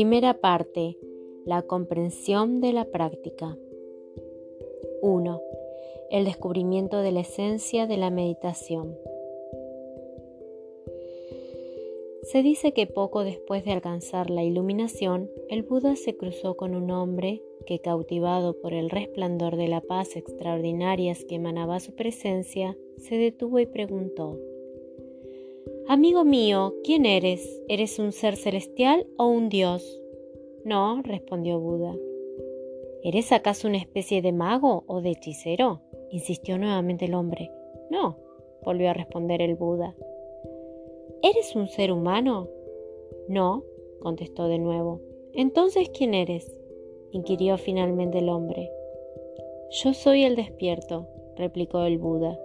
Primera parte. La comprensión de la práctica. 1. El descubrimiento de la esencia de la meditación. Se dice que poco después de alcanzar la iluminación, el Buda se cruzó con un hombre que, cautivado por el resplandor de la paz extraordinarias que emanaba su presencia, se detuvo y preguntó, Amigo mío, ¿quién eres? ¿Eres un ser celestial o un dios? No, respondió Buda. ¿Eres acaso una especie de mago o de hechicero? insistió nuevamente el hombre. No, volvió a responder el Buda. ¿Eres un ser humano? No, contestó de nuevo. Entonces, ¿quién eres? inquirió finalmente el hombre. Yo soy el despierto, replicó el Buda.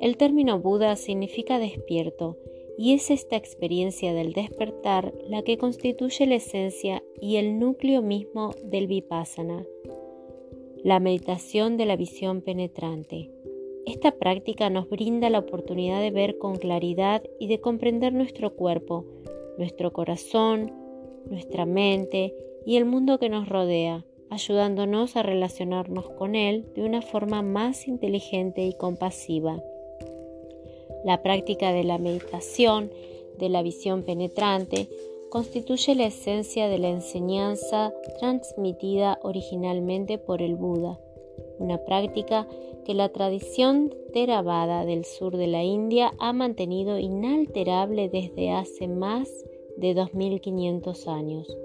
El término Buda significa despierto y es esta experiencia del despertar la que constituye la esencia y el núcleo mismo del vipassana, la meditación de la visión penetrante. Esta práctica nos brinda la oportunidad de ver con claridad y de comprender nuestro cuerpo, nuestro corazón, nuestra mente y el mundo que nos rodea, ayudándonos a relacionarnos con él de una forma más inteligente y compasiva. La práctica de la meditación, de la visión penetrante, constituye la esencia de la enseñanza transmitida originalmente por el Buda, una práctica que la tradición Theravada del sur de la India ha mantenido inalterable desde hace más de 2500 años.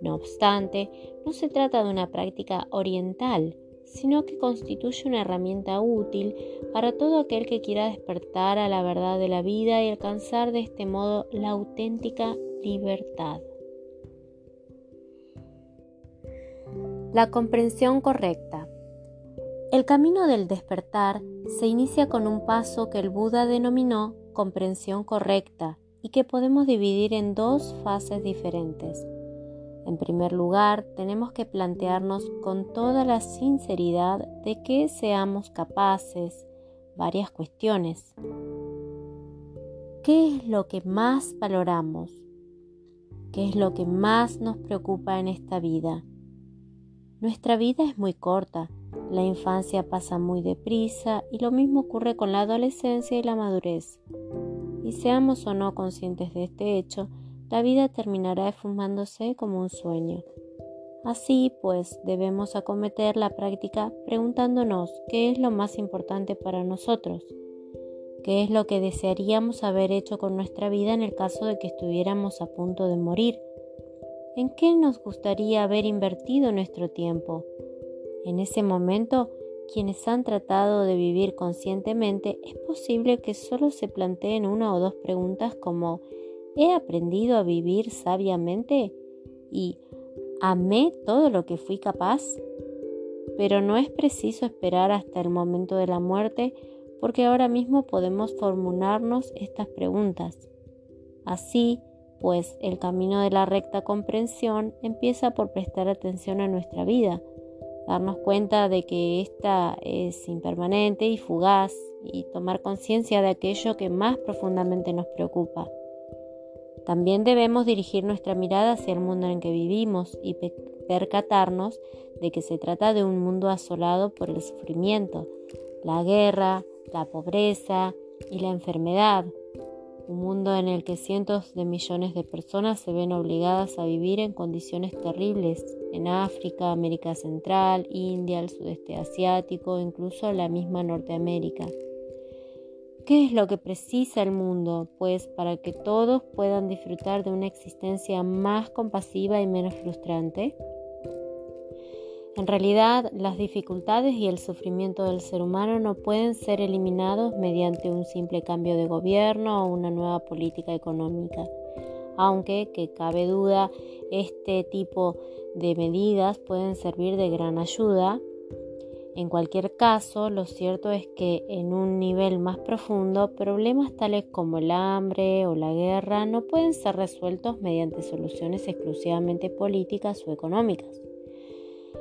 No obstante, no se trata de una práctica oriental, sino que constituye una herramienta útil para todo aquel que quiera despertar a la verdad de la vida y alcanzar de este modo la auténtica libertad. La comprensión correcta. El camino del despertar se inicia con un paso que el Buda denominó comprensión correcta y que podemos dividir en dos fases diferentes. En primer lugar, tenemos que plantearnos con toda la sinceridad de que seamos capaces varias cuestiones. ¿Qué es lo que más valoramos? ¿Qué es lo que más nos preocupa en esta vida? Nuestra vida es muy corta, la infancia pasa muy deprisa y lo mismo ocurre con la adolescencia y la madurez. Y seamos o no conscientes de este hecho, la vida terminará esfumándose como un sueño. Así pues, debemos acometer la práctica preguntándonos qué es lo más importante para nosotros, qué es lo que desearíamos haber hecho con nuestra vida en el caso de que estuviéramos a punto de morir, en qué nos gustaría haber invertido nuestro tiempo. En ese momento, quienes han tratado de vivir conscientemente, es posible que solo se planteen una o dos preguntas como He aprendido a vivir sabiamente y amé todo lo que fui capaz. Pero no es preciso esperar hasta el momento de la muerte porque ahora mismo podemos formularnos estas preguntas. Así, pues el camino de la recta comprensión empieza por prestar atención a nuestra vida, darnos cuenta de que ésta es impermanente y fugaz y tomar conciencia de aquello que más profundamente nos preocupa. También debemos dirigir nuestra mirada hacia el mundo en que vivimos y percatarnos de que se trata de un mundo asolado por el sufrimiento, la guerra, la pobreza y la enfermedad. Un mundo en el que cientos de millones de personas se ven obligadas a vivir en condiciones terribles en África, América Central, India, el sudeste asiático, incluso la misma Norteamérica. ¿Qué es lo que precisa el mundo? Pues para que todos puedan disfrutar de una existencia más compasiva y menos frustrante. En realidad, las dificultades y el sufrimiento del ser humano no pueden ser eliminados mediante un simple cambio de gobierno o una nueva política económica, aunque, que cabe duda, este tipo de medidas pueden servir de gran ayuda en cualquier caso, lo cierto es que en un nivel más profundo, problemas tales como el hambre o la guerra no pueden ser resueltos mediante soluciones exclusivamente políticas o económicas.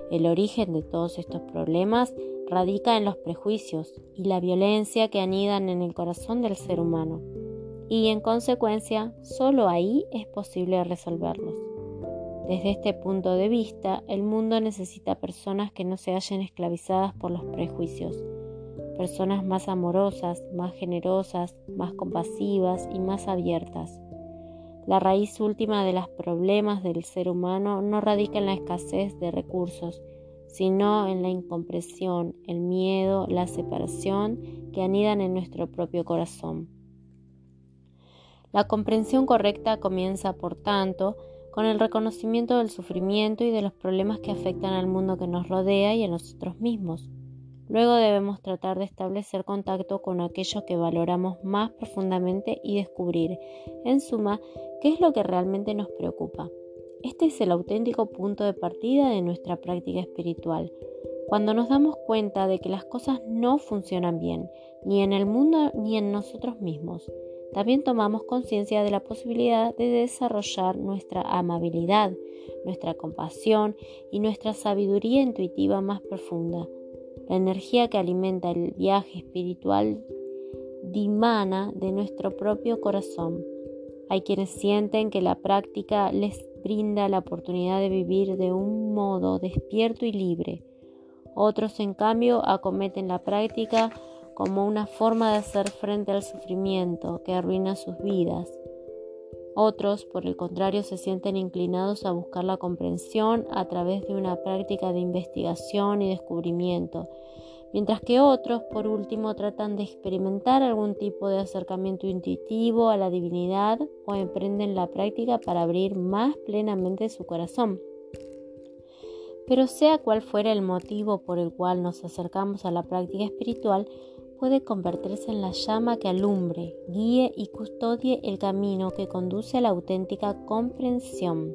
El origen de todos estos problemas radica en los prejuicios y la violencia que anidan en el corazón del ser humano, y en consecuencia, solo ahí es posible resolverlos. Desde este punto de vista, el mundo necesita personas que no se hallen esclavizadas por los prejuicios, personas más amorosas, más generosas, más compasivas y más abiertas. La raíz última de los problemas del ser humano no radica en la escasez de recursos, sino en la incompresión, el miedo, la separación que anidan en nuestro propio corazón. La comprensión correcta comienza, por tanto, con el reconocimiento del sufrimiento y de los problemas que afectan al mundo que nos rodea y a nosotros mismos. Luego debemos tratar de establecer contacto con aquello que valoramos más profundamente y descubrir, en suma, qué es lo que realmente nos preocupa. Este es el auténtico punto de partida de nuestra práctica espiritual. Cuando nos damos cuenta de que las cosas no funcionan bien, ni en el mundo ni en nosotros mismos, también tomamos conciencia de la posibilidad de desarrollar nuestra amabilidad, nuestra compasión y nuestra sabiduría intuitiva más profunda. La energía que alimenta el viaje espiritual dimana de nuestro propio corazón. Hay quienes sienten que la práctica les brinda la oportunidad de vivir de un modo despierto y libre. Otros, en cambio, acometen la práctica como una forma de hacer frente al sufrimiento que arruina sus vidas. Otros, por el contrario, se sienten inclinados a buscar la comprensión a través de una práctica de investigación y descubrimiento, mientras que otros, por último, tratan de experimentar algún tipo de acercamiento intuitivo a la divinidad o emprenden la práctica para abrir más plenamente su corazón. Pero sea cual fuera el motivo por el cual nos acercamos a la práctica espiritual, puede convertirse en la llama que alumbre, guíe y custodie el camino que conduce a la auténtica comprensión.